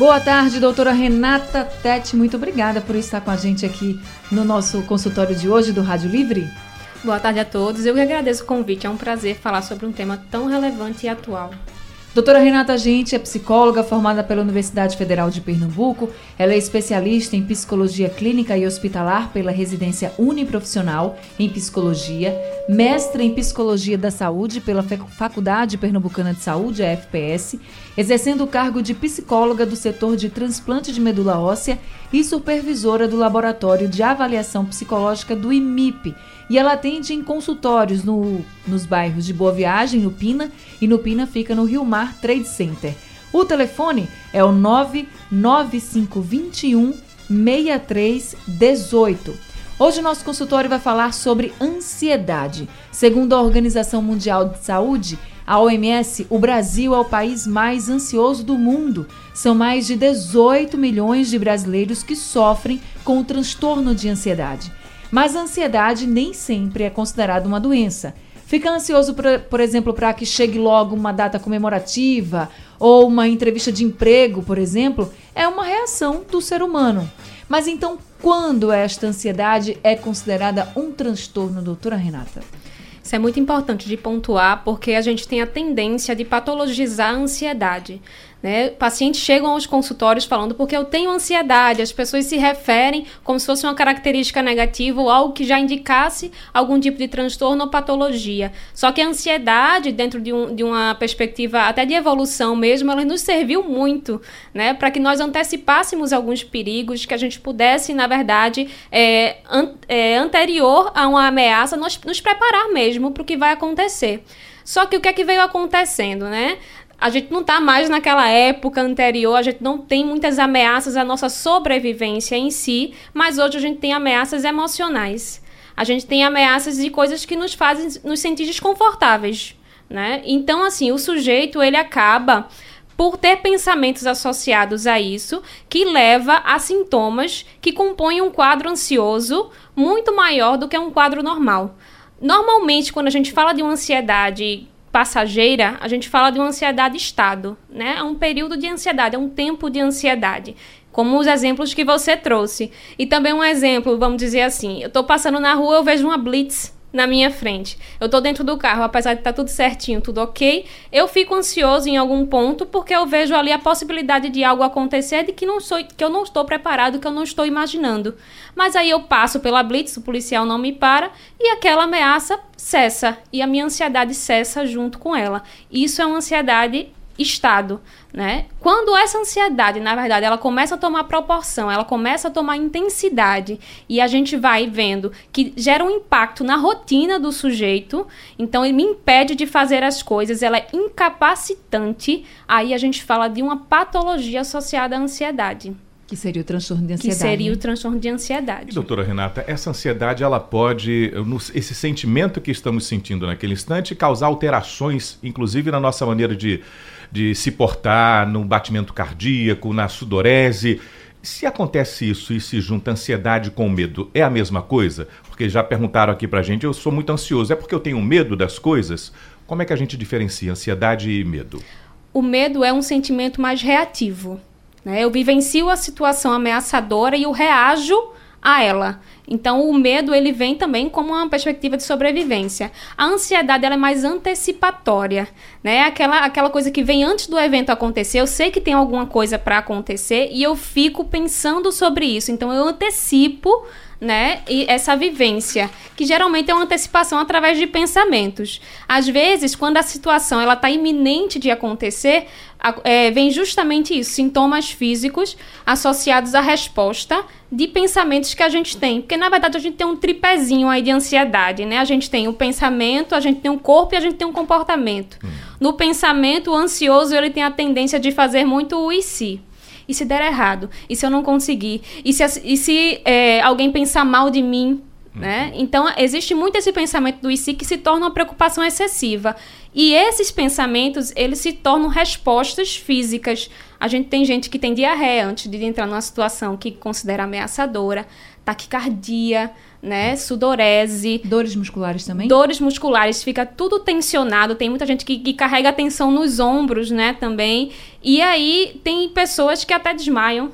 Boa tarde, doutora Renata Tete. Muito obrigada por estar com a gente aqui no nosso consultório de hoje do Rádio Livre. Boa tarde a todos. Eu que agradeço o convite. É um prazer falar sobre um tema tão relevante e atual. Doutora Renata Gente é psicóloga formada pela Universidade Federal de Pernambuco. Ela é especialista em psicologia clínica e hospitalar pela residência uniprofissional em psicologia, mestra em psicologia da saúde pela Faculdade Pernambucana de Saúde, a FPS, exercendo o cargo de psicóloga do setor de transplante de medula óssea e supervisora do laboratório de avaliação psicológica do IMIP e ela atende em consultórios no, nos bairros de Boa Viagem, no Pina, e no Pina fica no Rio Mar Trade Center. O telefone é o 99521 6318. Hoje nosso consultório vai falar sobre ansiedade. Segundo a Organização Mundial de Saúde, a OMS, o Brasil é o país mais ansioso do mundo. São mais de 18 milhões de brasileiros que sofrem com o transtorno de ansiedade. Mas a ansiedade nem sempre é considerada uma doença. Fica ansioso, por, exemplo, para que chegue logo uma data comemorativa ou uma entrevista de emprego, por exemplo, é uma reação do ser humano. Mas então, quando esta ansiedade é considerada um transtorno, doutora Renata? Isso é muito importante de pontuar, porque a gente tem a tendência de patologizar a ansiedade. Né? Pacientes chegam aos consultórios falando porque eu tenho ansiedade, as pessoas se referem como se fosse uma característica negativa ou algo que já indicasse algum tipo de transtorno ou patologia. Só que a ansiedade, dentro de, um, de uma perspectiva até de evolução mesmo, ela nos serviu muito né? para que nós antecipássemos alguns perigos, que a gente pudesse, na verdade, é, an é, anterior a uma ameaça, nós, nos preparar mesmo para o que vai acontecer. Só que o que é que veio acontecendo, né? A gente não está mais naquela época anterior, a gente não tem muitas ameaças à nossa sobrevivência em si, mas hoje a gente tem ameaças emocionais. A gente tem ameaças de coisas que nos fazem nos sentir desconfortáveis, né? Então, assim, o sujeito, ele acaba por ter pensamentos associados a isso, que leva a sintomas que compõem um quadro ansioso muito maior do que um quadro normal. Normalmente, quando a gente fala de uma ansiedade passageira, a gente fala de uma ansiedade estado, né? É um período de ansiedade, é um tempo de ansiedade. Como os exemplos que você trouxe. E também um exemplo, vamos dizer assim, eu estou passando na rua, eu vejo uma blitz na minha frente. Eu tô dentro do carro, apesar de estar tá tudo certinho, tudo ok, eu fico ansioso em algum ponto porque eu vejo ali a possibilidade de algo acontecer de que não sou, que eu não estou preparado, que eu não estou imaginando. Mas aí eu passo pela blitz, o policial não me para e aquela ameaça cessa e a minha ansiedade cessa junto com ela. Isso é uma ansiedade estado, né? Quando essa ansiedade, na verdade, ela começa a tomar proporção, ela começa a tomar intensidade e a gente vai vendo que gera um impacto na rotina do sujeito, então ele me impede de fazer as coisas, ela é incapacitante, aí a gente fala de uma patologia associada à ansiedade. Que seria o transtorno de ansiedade. Que seria o transtorno de ansiedade. E, doutora Renata, essa ansiedade, ela pode, esse sentimento que estamos sentindo naquele instante, causar alterações, inclusive na nossa maneira de de se portar no batimento cardíaco, na sudorese. Se acontece isso e se junta ansiedade com medo, é a mesma coisa? Porque já perguntaram aqui pra gente, eu sou muito ansioso, é porque eu tenho medo das coisas? Como é que a gente diferencia ansiedade e medo? O medo é um sentimento mais reativo. Né? Eu vivencio a situação ameaçadora e eu reajo a ela. Então, o medo ele vem também como uma perspectiva de sobrevivência. A ansiedade ela é mais antecipatória, né? Aquela, aquela coisa que vem antes do evento acontecer. Eu sei que tem alguma coisa para acontecer e eu fico pensando sobre isso. Então, eu antecipo né? E essa vivência, que geralmente é uma antecipação através de pensamentos. Às vezes, quando a situação ela está iminente de acontecer, é, vem justamente isso, sintomas físicos associados à resposta de pensamentos que a gente tem. Porque, na verdade, a gente tem um tripézinho aí de ansiedade, né? A gente tem o pensamento, a gente tem o corpo e a gente tem o comportamento. Hum. No pensamento, o ansioso ele tem a tendência de fazer muito o e se. E se der errado? E se eu não conseguir? E se, e se é, alguém pensar mal de mim? Né? Então, existe muito esse pensamento do IC que se torna uma preocupação excessiva. E esses pensamentos, eles se tornam respostas físicas. A gente tem gente que tem diarreia antes de entrar numa situação que considera ameaçadora, taquicardia, né, sudorese. Dores musculares também? Dores musculares, fica tudo tensionado. Tem muita gente que, que carrega a tensão nos ombros, né, também. E aí tem pessoas que até desmaiam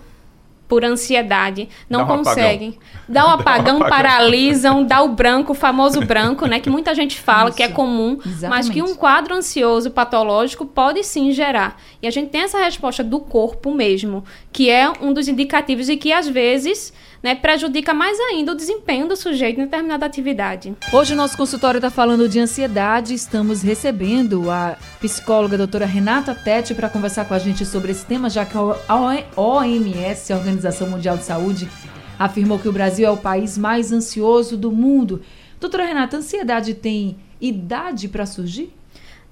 por ansiedade, não dá um conseguem. Apagão. Dá um apagão, dá um paralisam, dá o branco, o famoso branco, né? Que muita gente fala Isso. que é comum, Exatamente. mas que um quadro ansioso patológico pode sim gerar. E a gente tem essa resposta do corpo mesmo, que é um dos indicativos e que às vezes né, prejudica mais ainda o desempenho do sujeito em determinada atividade. Hoje o nosso consultório está falando de ansiedade. Estamos recebendo a psicóloga doutora Renata Tete para conversar com a gente sobre esse tema, já que a OMS, a Organização Mundial de Saúde, afirmou que o Brasil é o país mais ansioso do mundo. Doutora Renata, a ansiedade tem idade para surgir?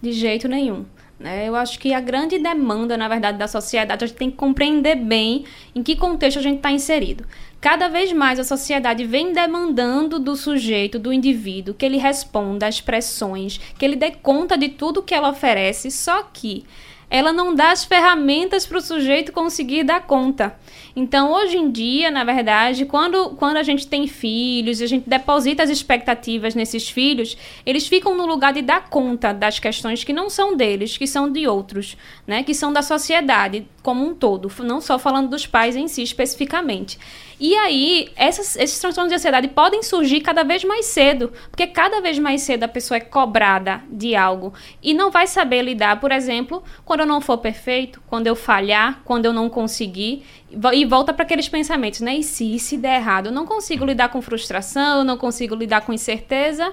De jeito nenhum. Né? Eu acho que a grande demanda, na verdade, da sociedade, a gente tem que compreender bem em que contexto a gente está inserido. Cada vez mais a sociedade vem demandando do sujeito, do indivíduo, que ele responda às pressões, que ele dê conta de tudo que ela oferece, só que ela não dá as ferramentas para o sujeito conseguir dar conta. Então, hoje em dia, na verdade, quando, quando a gente tem filhos a gente deposita as expectativas nesses filhos, eles ficam no lugar de dar conta das questões que não são deles, que são de outros, né? que são da sociedade como um todo, não só falando dos pais em si especificamente. E aí, essas, esses transtornos de ansiedade podem surgir cada vez mais cedo, porque cada vez mais cedo a pessoa é cobrada de algo e não vai saber lidar, por exemplo, quando eu não for perfeito, quando eu falhar, quando eu não conseguir, e volta para aqueles pensamentos, né? E se, e se der errado? Eu não consigo lidar com frustração, eu não consigo lidar com incerteza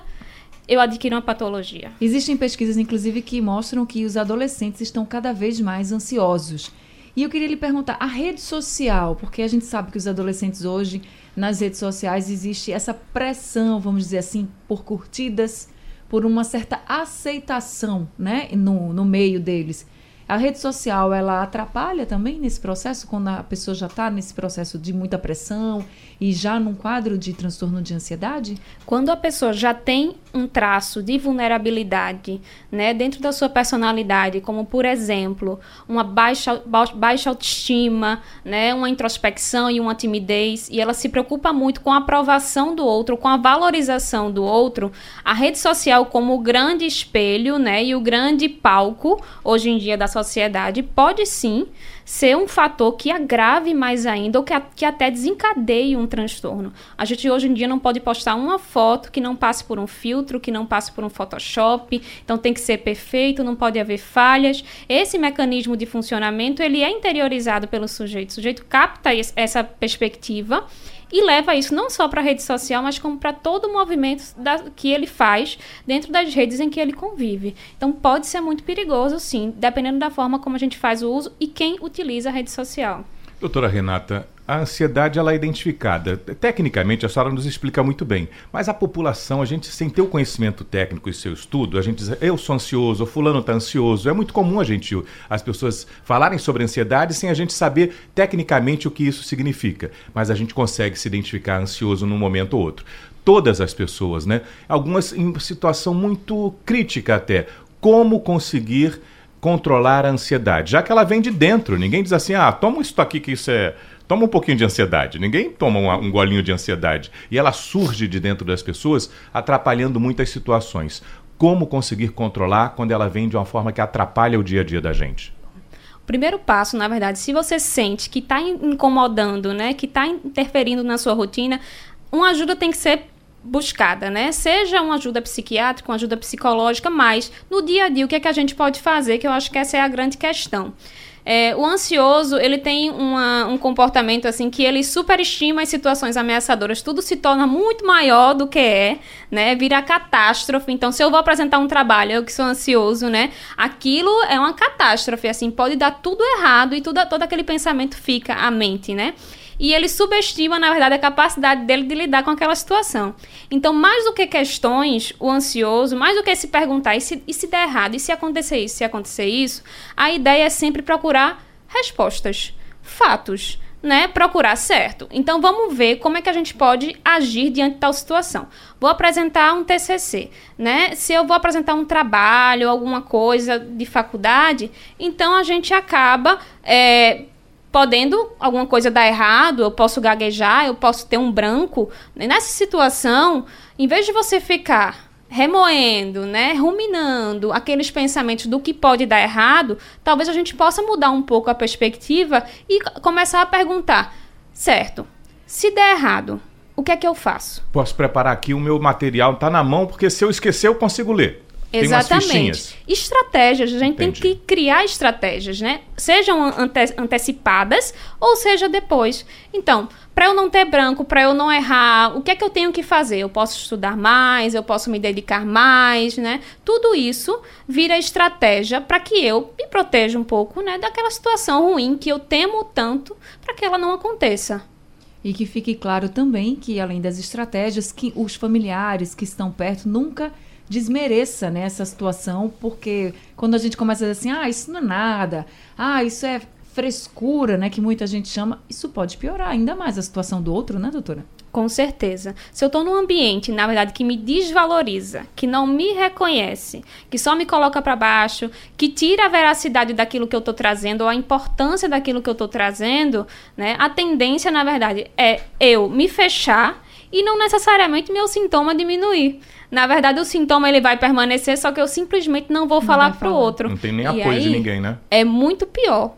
eu adquiro uma patologia. Existem pesquisas, inclusive, que mostram que os adolescentes estão cada vez mais ansiosos. E eu queria lhe perguntar, a rede social, porque a gente sabe que os adolescentes hoje, nas redes sociais, existe essa pressão, vamos dizer assim, por curtidas, por uma certa aceitação, né, no, no meio deles. A rede social, ela atrapalha também nesse processo, quando a pessoa já está nesse processo de muita pressão e já num quadro de transtorno de ansiedade? Quando a pessoa já tem um traço de vulnerabilidade, né, dentro da sua personalidade, como por exemplo, uma baixa, baixa autoestima, né, uma introspecção e uma timidez, e ela se preocupa muito com a aprovação do outro, com a valorização do outro, a rede social como o grande espelho, né, e o grande palco hoje em dia da sociedade pode sim ser um fator que agrave mais ainda ou que, a, que até desencadeie um transtorno. A gente hoje em dia não pode postar uma foto que não passe por um filtro, que não passe por um Photoshop, então tem que ser perfeito, não pode haver falhas. Esse mecanismo de funcionamento, ele é interiorizado pelo sujeito. O sujeito capta essa perspectiva e leva isso não só para a rede social, mas como para todo o movimento da, que ele faz dentro das redes em que ele convive. Então pode ser muito perigoso, sim, dependendo da forma como a gente faz o uso e quem utiliza a rede social. Doutora Renata, a ansiedade ela é identificada. Tecnicamente, a senhora nos explica muito bem. Mas a população, a gente, sem ter o conhecimento técnico e seu estudo, a gente diz, eu sou ansioso, fulano está ansioso. É muito comum a gente, as pessoas falarem sobre ansiedade sem a gente saber tecnicamente o que isso significa. Mas a gente consegue se identificar ansioso num momento ou outro. Todas as pessoas, né? Algumas em situação muito crítica até. Como conseguir controlar a ansiedade, já que ela vem de dentro. Ninguém diz assim, ah, toma isso aqui que isso é. Toma um pouquinho de ansiedade. Ninguém toma um, um golinho de ansiedade. E ela surge de dentro das pessoas, atrapalhando muitas situações. Como conseguir controlar quando ela vem de uma forma que atrapalha o dia a dia da gente? Primeiro passo, na verdade, se você sente que está incomodando, né, que está interferindo na sua rotina, uma ajuda tem que ser buscada, né? Seja uma ajuda psiquiátrica, uma ajuda psicológica, mas no dia a dia o que é que a gente pode fazer, que eu acho que essa é a grande questão. É, o ansioso, ele tem uma, um comportamento assim que ele superestima as situações ameaçadoras. Tudo se torna muito maior do que é, né? Vira catástrofe. Então, se eu vou apresentar um trabalho, eu que sou ansioso, né? Aquilo é uma catástrofe, assim, pode dar tudo errado e tudo, todo aquele pensamento fica à mente, né? E ele subestima, na verdade, a capacidade dele de lidar com aquela situação. Então, mais do que questões, o ansioso, mais do que se perguntar e se, e se der errado, e se acontecer isso, se acontecer isso, a ideia é sempre procurar respostas. fatos né, procurar certo. Então vamos ver como é que a gente pode agir diante de tal situação. Vou apresentar um TCC, né? Se eu vou apresentar um trabalho, alguma coisa de faculdade, então a gente acaba é, podendo alguma coisa dar errado, eu posso gaguejar, eu posso ter um branco. Nessa situação, em vez de você ficar remoendo, né, ruminando aqueles pensamentos do que pode dar errado, talvez a gente possa mudar um pouco a perspectiva e começar a perguntar: certo, se der errado, o que é que eu faço? Posso preparar aqui o meu material, está na mão, porque se eu esquecer eu consigo ler. Exatamente. Estratégias, a gente Entendi. tem que criar estratégias, né? Sejam ante antecipadas ou seja depois. Então, para eu não ter branco, para eu não errar, o que é que eu tenho que fazer? Eu posso estudar mais, eu posso me dedicar mais, né? Tudo isso vira estratégia para que eu me proteja um pouco, né, daquela situação ruim que eu temo tanto para que ela não aconteça. E que fique claro também que além das estratégias que os familiares que estão perto nunca desmereça né, essa situação, porque quando a gente começa a dizer assim, ah, isso não é nada, ah, isso é frescura, né, que muita gente chama, isso pode piorar ainda mais a situação do outro, né, doutora? Com certeza. Se eu estou num ambiente, na verdade, que me desvaloriza, que não me reconhece, que só me coloca para baixo, que tira a veracidade daquilo que eu estou trazendo, ou a importância daquilo que eu estou trazendo, né? A tendência, na verdade, é eu me fechar e não necessariamente meu sintoma diminuir. Na verdade, o sintoma ele vai permanecer, só que eu simplesmente não vou não falar para o outro. Não tem nem e apoio aí, de ninguém, né? É muito pior.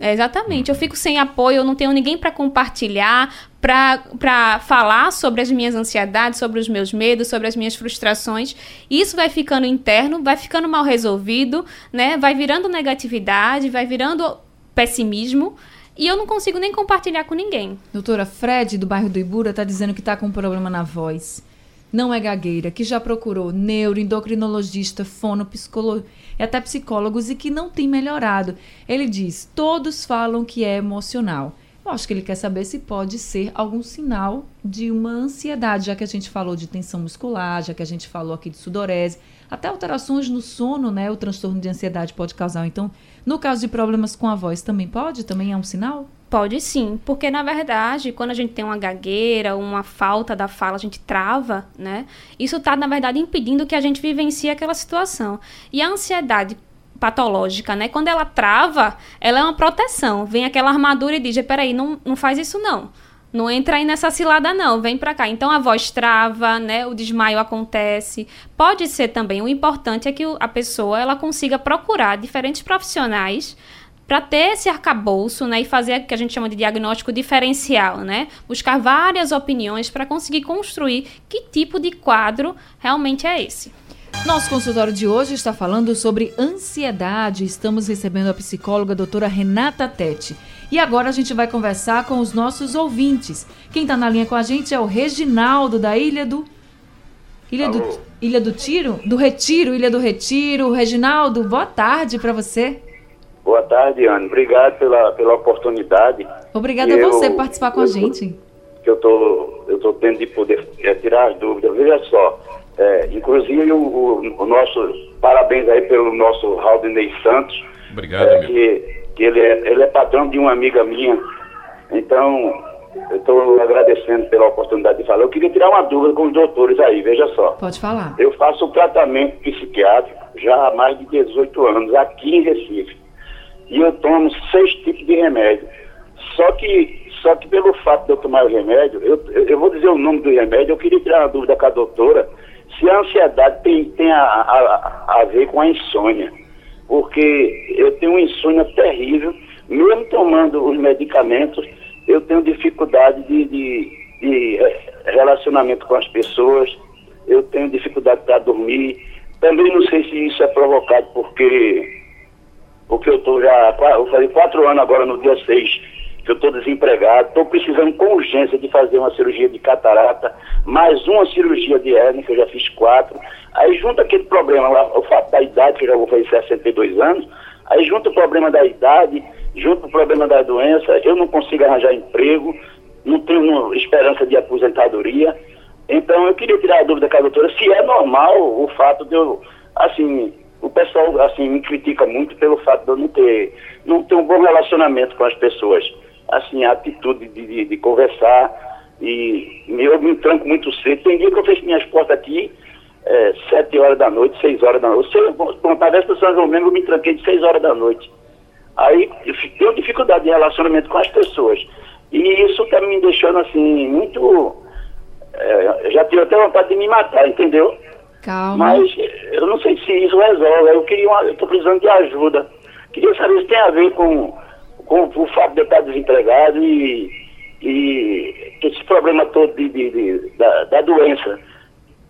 É, exatamente. Eu fico sem apoio, eu não tenho ninguém para compartilhar, para falar sobre as minhas ansiedades, sobre os meus medos, sobre as minhas frustrações. Isso vai ficando interno, vai ficando mal resolvido, né? Vai virando negatividade, vai virando pessimismo. E eu não consigo nem compartilhar com ninguém. Doutora, Fred, do bairro do Ibura, está dizendo que está com problema na voz não é gagueira, que já procurou neuroendocrinologista, fono, psicólogo e até psicólogos e que não tem melhorado. Ele diz: todos falam que é emocional. Eu acho que ele quer saber se pode ser algum sinal de uma ansiedade, já que a gente falou de tensão muscular, já que a gente falou aqui de sudorese, até alterações no sono, né? O transtorno de ansiedade pode causar. Então, no caso de problemas com a voz, também pode? Também é um sinal? Pode sim, porque na verdade, quando a gente tem uma gagueira, uma falta da fala, a gente trava, né? Isso está, na verdade, impedindo que a gente vivencie aquela situação. E a ansiedade patológica, né? Quando ela trava, ela é uma proteção. Vem aquela armadura e diz: peraí, não, não faz isso não. Não entra aí nessa cilada, não. Vem para cá. Então a voz trava, né? O desmaio acontece. Pode ser também. O importante é que a pessoa ela consiga procurar diferentes profissionais para ter esse arcabouço né, e fazer o que a gente chama de diagnóstico diferencial, né? Buscar várias opiniões para conseguir construir que tipo de quadro realmente é esse. Nosso consultório de hoje está falando sobre ansiedade. Estamos recebendo a psicóloga a doutora Renata Tete. E agora a gente vai conversar com os nossos ouvintes. Quem está na linha com a gente é o Reginaldo, da Ilha do. Ilha do, Ilha do Tiro? Do Retiro, Ilha do Retiro. Reginaldo, boa tarde para você. Boa tarde, Anne. Obrigado pela, pela oportunidade. Obrigada a você por participar com eu, a gente. Que eu tô, eu tô tendo de poder é, tirar as dúvidas. Veja só, é, inclusive o, o, o, nosso parabéns aí pelo nosso Raudinei Santos. Obrigado, é, que, que ele é, ele é patrão de uma amiga minha. Então, eu estou agradecendo pela oportunidade de falar. Eu queria tirar uma dúvida com os doutores aí, veja só. Pode falar. Eu faço tratamento psiquiátrico já há mais de 18 anos, aqui em Recife e eu tomo seis tipos de remédio. Só que, só que pelo fato de eu tomar o remédio, eu, eu vou dizer o nome do remédio, eu queria tirar uma dúvida com a doutora se a ansiedade tem, tem a, a, a ver com a insônia. Porque eu tenho uma insônia terrível, mesmo tomando os medicamentos, eu tenho dificuldade de, de, de relacionamento com as pessoas, eu tenho dificuldade para dormir. Também não sei se isso é provocado porque porque eu estou já, eu falei quatro anos agora no dia 6, que eu estou desempregado, estou precisando com urgência de fazer uma cirurgia de catarata, mais uma cirurgia de hérnia, que eu já fiz quatro. Aí junto aquele problema lá, o fato da idade, que eu já vou fazer 62 anos, aí junto o problema da idade, junto o problema da doença, eu não consigo arranjar emprego, não tenho esperança de aposentadoria. Então eu queria tirar a dúvida com a doutora se é normal o fato de eu, assim, o pessoal assim me critica muito pelo fato de eu não ter não ter um bom relacionamento com as pessoas. Assim, a atitude de, de, de conversar. E eu me tranco muito cedo. Tem dia que eu fecho minhas portas aqui, é, sete horas da noite, seis horas da noite. Se eu contar dessa São João mesmo, eu me tranquei de seis horas da noite. Aí eu tenho dificuldade de relacionamento com as pessoas. E isso está me deixando assim, muito. É, já tive até vontade de me matar, entendeu? Calma. Mas eu não sei se isso resolve. Eu queria uma, eu estou precisando de ajuda. Queria saber se tem a ver com, com o fato de eu estar desempregado e, e esse problema todo de, de, de da, da doença.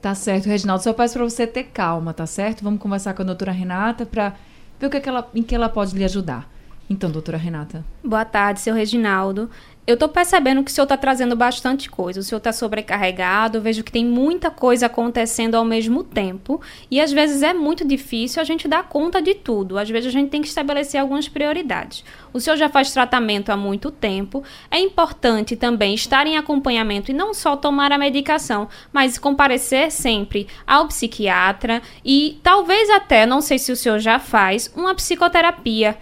Tá certo, Reginaldo. Só peço para você ter calma, tá certo? Vamos conversar com a doutora Renata para ver o que, é que ela, em que ela pode lhe ajudar. Então, doutora Renata. Boa tarde, seu Reginaldo. Eu estou percebendo que o senhor está trazendo bastante coisa. O senhor está sobrecarregado, vejo que tem muita coisa acontecendo ao mesmo tempo. E às vezes é muito difícil a gente dar conta de tudo. Às vezes a gente tem que estabelecer algumas prioridades. O senhor já faz tratamento há muito tempo. É importante também estar em acompanhamento e não só tomar a medicação, mas comparecer sempre ao psiquiatra e talvez até, não sei se o senhor já faz, uma psicoterapia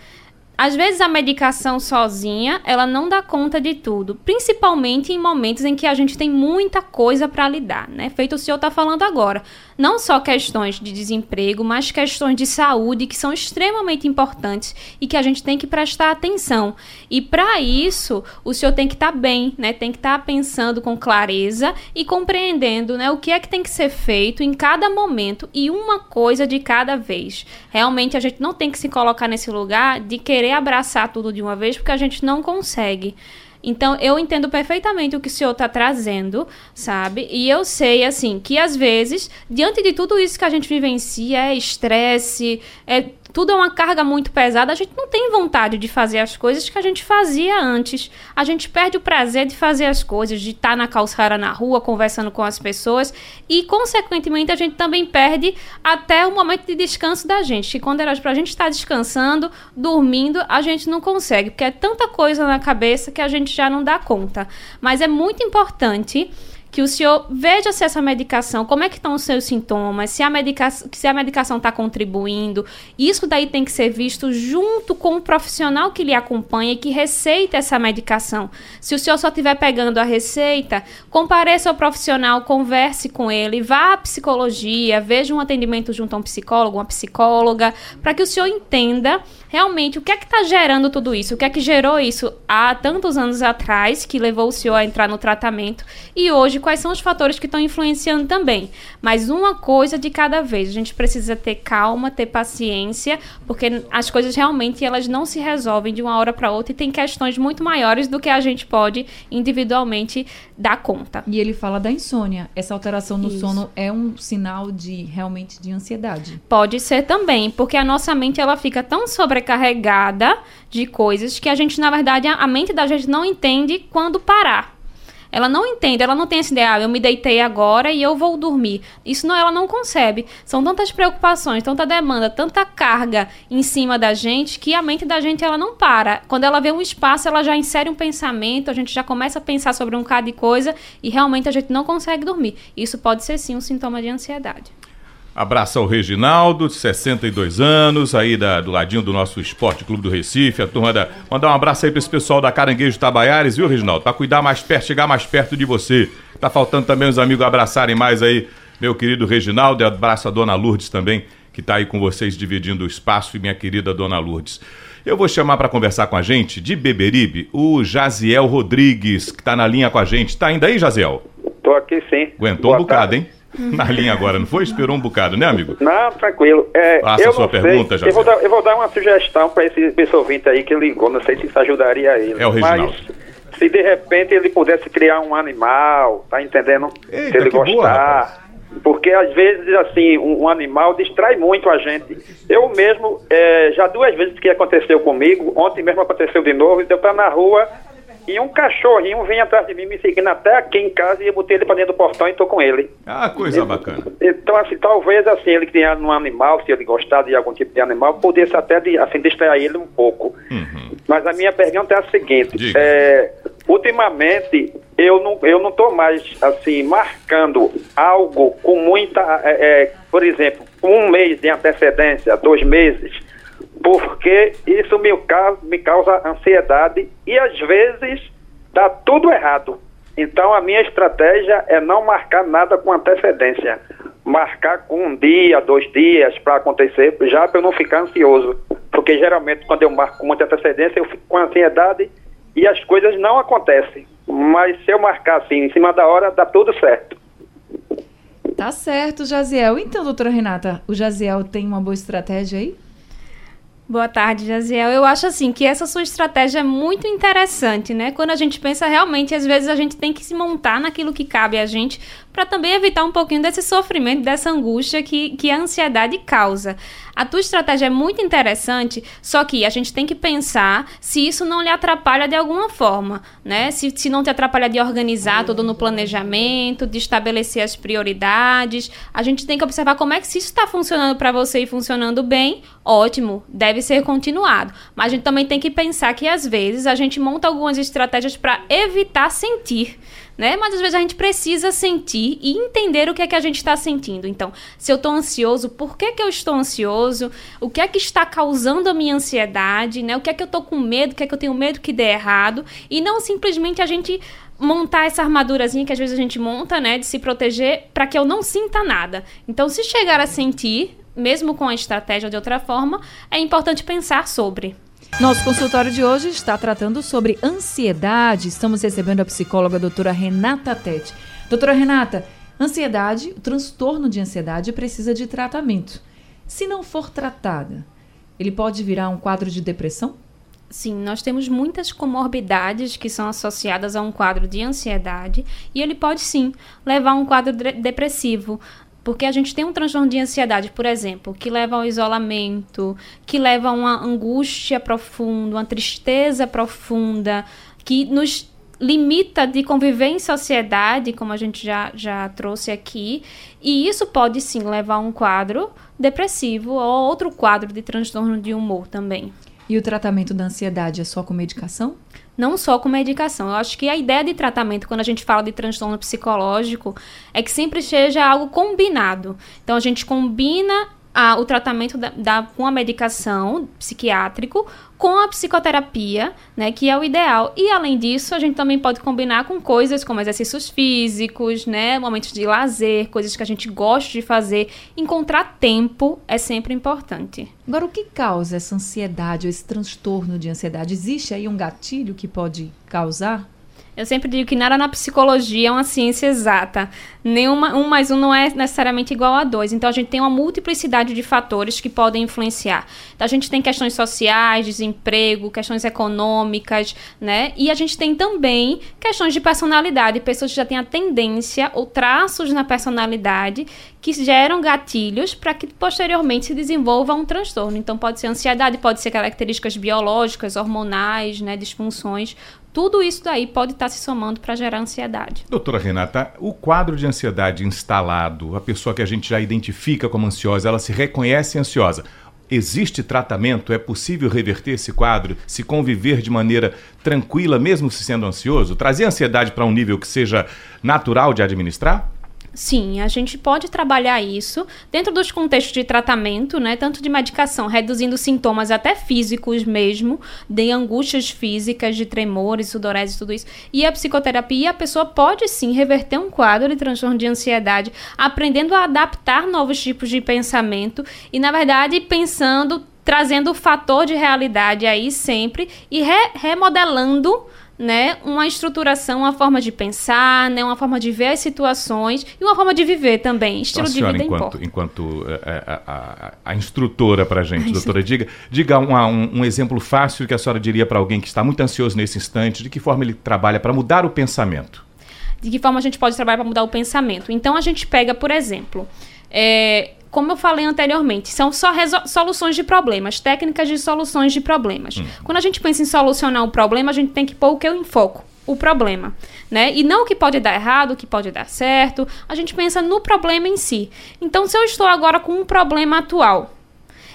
às vezes a medicação sozinha, ela não dá conta de tudo, principalmente em momentos em que a gente tem muita coisa para lidar, né? Feito o senhor está falando agora. Não só questões de desemprego, mas questões de saúde que são extremamente importantes e que a gente tem que prestar atenção. E para isso, o senhor tem que estar tá bem, né? Tem que estar tá pensando com clareza e compreendendo, né, o que é que tem que ser feito em cada momento e uma coisa de cada vez. Realmente a gente não tem que se colocar nesse lugar de querer abraçar tudo de uma vez, porque a gente não consegue. Então, eu entendo perfeitamente o que o senhor está trazendo, sabe? E eu sei, assim, que às vezes, diante de tudo isso que a gente vivencia, é estresse, é tudo é uma carga muito pesada, a gente não tem vontade de fazer as coisas que a gente fazia antes. A gente perde o prazer de fazer as coisas, de estar na calçada na rua, conversando com as pessoas, e, consequentemente, a gente também perde até o momento de descanso da gente. Que quando era para a gente estar descansando, dormindo, a gente não consegue, porque é tanta coisa na cabeça que a gente já não dá conta. Mas é muito importante que o senhor veja se essa medicação, como é que estão os seus sintomas, se a, medica se a medicação está contribuindo. Isso daí tem que ser visto junto com o profissional que lhe acompanha e que receita essa medicação. Se o senhor só estiver pegando a receita, compareça ao profissional, converse com ele, vá à psicologia, veja um atendimento junto a um psicólogo, uma psicóloga, para que o senhor entenda realmente o que é que está gerando tudo isso, o que é que gerou isso há tantos anos atrás, que levou o senhor a entrar no tratamento, e hoje quais são os fatores que estão influenciando também. Mas uma coisa de cada vez. A gente precisa ter calma, ter paciência, porque as coisas realmente elas não se resolvem de uma hora para outra e tem questões muito maiores do que a gente pode individualmente dar conta. E ele fala da insônia. Essa alteração no Isso. sono é um sinal de realmente de ansiedade. Pode ser também, porque a nossa mente ela fica tão sobrecarregada de coisas que a gente na verdade a mente da gente não entende quando parar. Ela não entende, ela não tem essa ideia, ah, eu me deitei agora e eu vou dormir. Isso não, ela não concebe. São tantas preocupações, tanta demanda, tanta carga em cima da gente que a mente da gente ela não para. Quando ela vê um espaço, ela já insere um pensamento, a gente já começa a pensar sobre um bocado de coisa e realmente a gente não consegue dormir. Isso pode ser sim um sintoma de ansiedade. Abraço ao Reginaldo, de 62 anos, aí da, do ladinho do nosso Esporte Clube do Recife, a turma da. Mandar um abraço aí para esse pessoal da Caranguejo Tabaiares, viu, Reginaldo? Para cuidar mais perto, chegar mais perto de você. Tá faltando também os amigos abraçarem mais aí, meu querido Reginaldo, e abraço a dona Lourdes também, que tá aí com vocês dividindo o espaço, e minha querida dona Lourdes. Eu vou chamar para conversar com a gente, de Beberibe, o Jaziel Rodrigues, que tá na linha com a gente. Tá ainda aí, Jaziel? Tô aqui sim. Aguentou Boa um bocado, tarde. hein? na linha agora, não foi? Esperou um bocado, né, amigo? Não, tranquilo. É, Faça a sua pergunta, já. Eu vou, dar, eu vou dar uma sugestão para esse, esse ouvinte aí que ligou, não sei se isso ajudaria ele. É o Reginaldo. Mas se de repente ele pudesse criar um animal, tá entendendo? Eita, se ele gostar. Boa, porque às vezes, assim, um, um, animal distrai muito a gente. Eu mesmo, é, já duas vezes que aconteceu comigo, ontem mesmo aconteceu de novo, eu estar na rua e um cachorrinho vinha atrás de mim, me seguindo até aqui em casa e eu botei ele pra dentro do portão e tô com ele. Ah, coisa bacana. Então, assim, talvez assim, ele tenha um animal, se ele gostar de algum tipo de animal, pudesse até assim, distrair ele um pouco. Uhum. Mas a minha pergunta é a seguinte: é, ultimamente eu não, eu não tô mais assim, marcando algo com muita. É, é, por exemplo, um mês de antecedência, dois meses porque isso me causa, me causa ansiedade e às vezes dá tudo errado. Então a minha estratégia é não marcar nada com antecedência. Marcar com um dia, dois dias para acontecer, já para eu não ficar ansioso. Porque geralmente quando eu marco com muita antecedência, eu fico com ansiedade e as coisas não acontecem. Mas se eu marcar assim, em cima da hora, dá tudo certo. Tá certo, Jaziel. Então, doutora Renata, o Jaziel tem uma boa estratégia aí? Boa tarde, Jaziel. Eu acho assim que essa sua estratégia é muito interessante, né? Quando a gente pensa realmente, às vezes a gente tem que se montar naquilo que cabe a gente para também evitar um pouquinho desse sofrimento, dessa angústia que, que a ansiedade causa. A tua estratégia é muito interessante, só que a gente tem que pensar se isso não lhe atrapalha de alguma forma, né? Se, se não te atrapalha de organizar tudo no planejamento, de estabelecer as prioridades. A gente tem que observar como é que se isso está funcionando para você e funcionando bem, ótimo, deve ser continuado. Mas a gente também tem que pensar que às vezes a gente monta algumas estratégias para evitar sentir né? Mas às vezes a gente precisa sentir e entender o que é que a gente está sentindo. Então, se eu estou ansioso, por que, que eu estou ansioso? O que é que está causando a minha ansiedade, né? O que é que eu estou com medo? O que é que eu tenho medo que dê errado? E não simplesmente a gente montar essa armadurazinha que às vezes a gente monta, né, de se proteger para que eu não sinta nada. Então, se chegar a sentir, mesmo com a estratégia de outra forma, é importante pensar sobre. Nosso consultório de hoje está tratando sobre ansiedade. Estamos recebendo a psicóloga a doutora Renata Tete. Doutora Renata, ansiedade, o transtorno de ansiedade precisa de tratamento. Se não for tratada, ele pode virar um quadro de depressão? Sim, nós temos muitas comorbidades que são associadas a um quadro de ansiedade e ele pode sim levar a um quadro de depressivo. Porque a gente tem um transtorno de ansiedade, por exemplo, que leva ao isolamento, que leva a uma angústia profunda, uma tristeza profunda, que nos limita de conviver em sociedade, como a gente já, já trouxe aqui, e isso pode sim levar a um quadro depressivo ou outro quadro de transtorno de humor também. E o tratamento da ansiedade é só com medicação? Não só com medicação. Eu acho que a ideia de tratamento, quando a gente fala de transtorno psicológico, é que sempre seja algo combinado. Então, a gente combina a, o tratamento da, da, com a medicação psiquiátrico com a psicoterapia, né, que é o ideal. E além disso, a gente também pode combinar com coisas como exercícios físicos, né, momentos de lazer, coisas que a gente gosta de fazer. Encontrar tempo é sempre importante. Agora, o que causa essa ansiedade, esse transtorno de ansiedade? Existe aí um gatilho que pode causar? Eu sempre digo que nada na psicologia é uma ciência exata. Nenhuma, um mais um não é necessariamente igual a dois. Então, a gente tem uma multiplicidade de fatores que podem influenciar. Então, a gente tem questões sociais, desemprego, questões econômicas, né? E a gente tem também questões de personalidade. Pessoas que já têm a tendência ou traços na personalidade que geram gatilhos para que posteriormente se desenvolva um transtorno. Então, pode ser ansiedade, pode ser características biológicas, hormonais, né, disfunções. Tudo isso daí pode estar tá se somando para gerar ansiedade. Doutora Renata, o quadro de ansiedade instalado, a pessoa que a gente já identifica como ansiosa, ela se reconhece ansiosa. Existe tratamento? É possível reverter esse quadro? Se conviver de maneira tranquila, mesmo se sendo ansioso? Trazer a ansiedade para um nível que seja natural de administrar? Sim, a gente pode trabalhar isso dentro dos contextos de tratamento, né, tanto de medicação, reduzindo sintomas até físicos mesmo, de angústias físicas, de tremores, sudorese, tudo isso. E a psicoterapia, a pessoa pode sim reverter um quadro de transtorno de ansiedade, aprendendo a adaptar novos tipos de pensamento e, na verdade, pensando, trazendo o fator de realidade aí sempre e re remodelando né, uma estruturação, uma forma de pensar, né, uma forma de ver as situações e uma forma de viver também. Estilo então, senhora, de vida enquanto, enquanto a, é, é, a, a, a instrutora para a gente, doutora, diga, diga um, um, um, exemplo fácil que a senhora diria para alguém que está muito ansioso nesse instante, de que forma ele trabalha para mudar o pensamento? De que forma a gente pode trabalhar para mudar o pensamento? Então, a gente pega, por exemplo, é, como eu falei anteriormente, são só soluções de problemas, técnicas de soluções de problemas. Hum. Quando a gente pensa em solucionar um problema, a gente tem que pôr o que eu enfoco o problema, né? E não o que pode dar errado, o que pode dar certo. A gente pensa no problema em si. Então, se eu estou agora com um problema atual,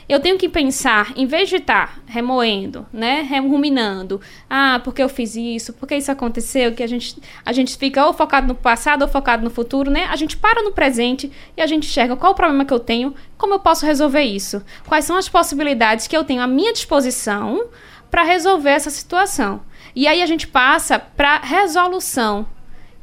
eu tenho que pensar, em vez de estar tá remoendo, né, ruminando, ah, porque eu fiz isso, porque isso aconteceu, que a gente, a gente fica ou focado no passado ou focado no futuro, né? A gente para no presente e a gente enxerga qual o problema que eu tenho, como eu posso resolver isso, quais são as possibilidades que eu tenho à minha disposição para resolver essa situação. E aí a gente passa para resolução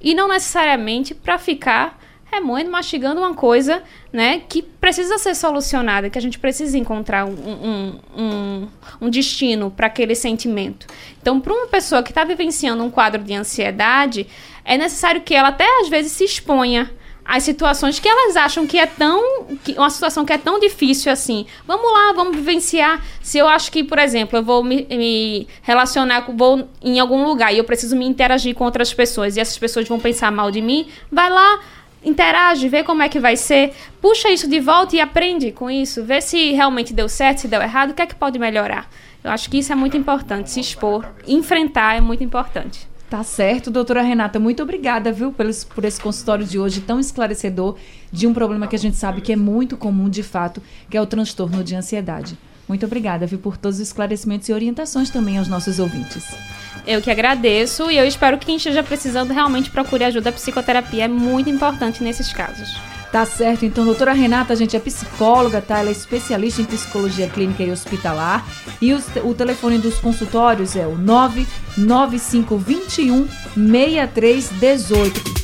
e não necessariamente para ficar remoendo, mastigando uma coisa, né, que precisa ser solucionada, que a gente precisa encontrar um, um, um, um destino para aquele sentimento. Então, para uma pessoa que está vivenciando um quadro de ansiedade, é necessário que ela até às vezes se exponha as situações que elas acham que é tão. Que uma situação que é tão difícil assim. Vamos lá, vamos vivenciar. Se eu acho que, por exemplo, eu vou me, me relacionar, com, vou em algum lugar e eu preciso me interagir com outras pessoas e essas pessoas vão pensar mal de mim, vai lá, interage, vê como é que vai ser, puxa isso de volta e aprende com isso, vê se realmente deu certo, se deu errado, o que é que pode melhorar. Eu acho que isso é muito importante, se expor, enfrentar é muito importante. Tá certo, doutora Renata. Muito obrigada, viu, por esse, por esse consultório de hoje tão esclarecedor de um problema que a gente sabe que é muito comum de fato, que é o transtorno de ansiedade. Muito obrigada, viu, por todos os esclarecimentos e orientações também aos nossos ouvintes. Eu que agradeço e eu espero que quem esteja precisando realmente procure ajuda. A psicoterapia é muito importante nesses casos. Tá certo, então, doutora Renata, a gente é psicóloga, tá? Ela é especialista em psicologia clínica e hospitalar. E os, o telefone dos consultórios é o 99521 6318.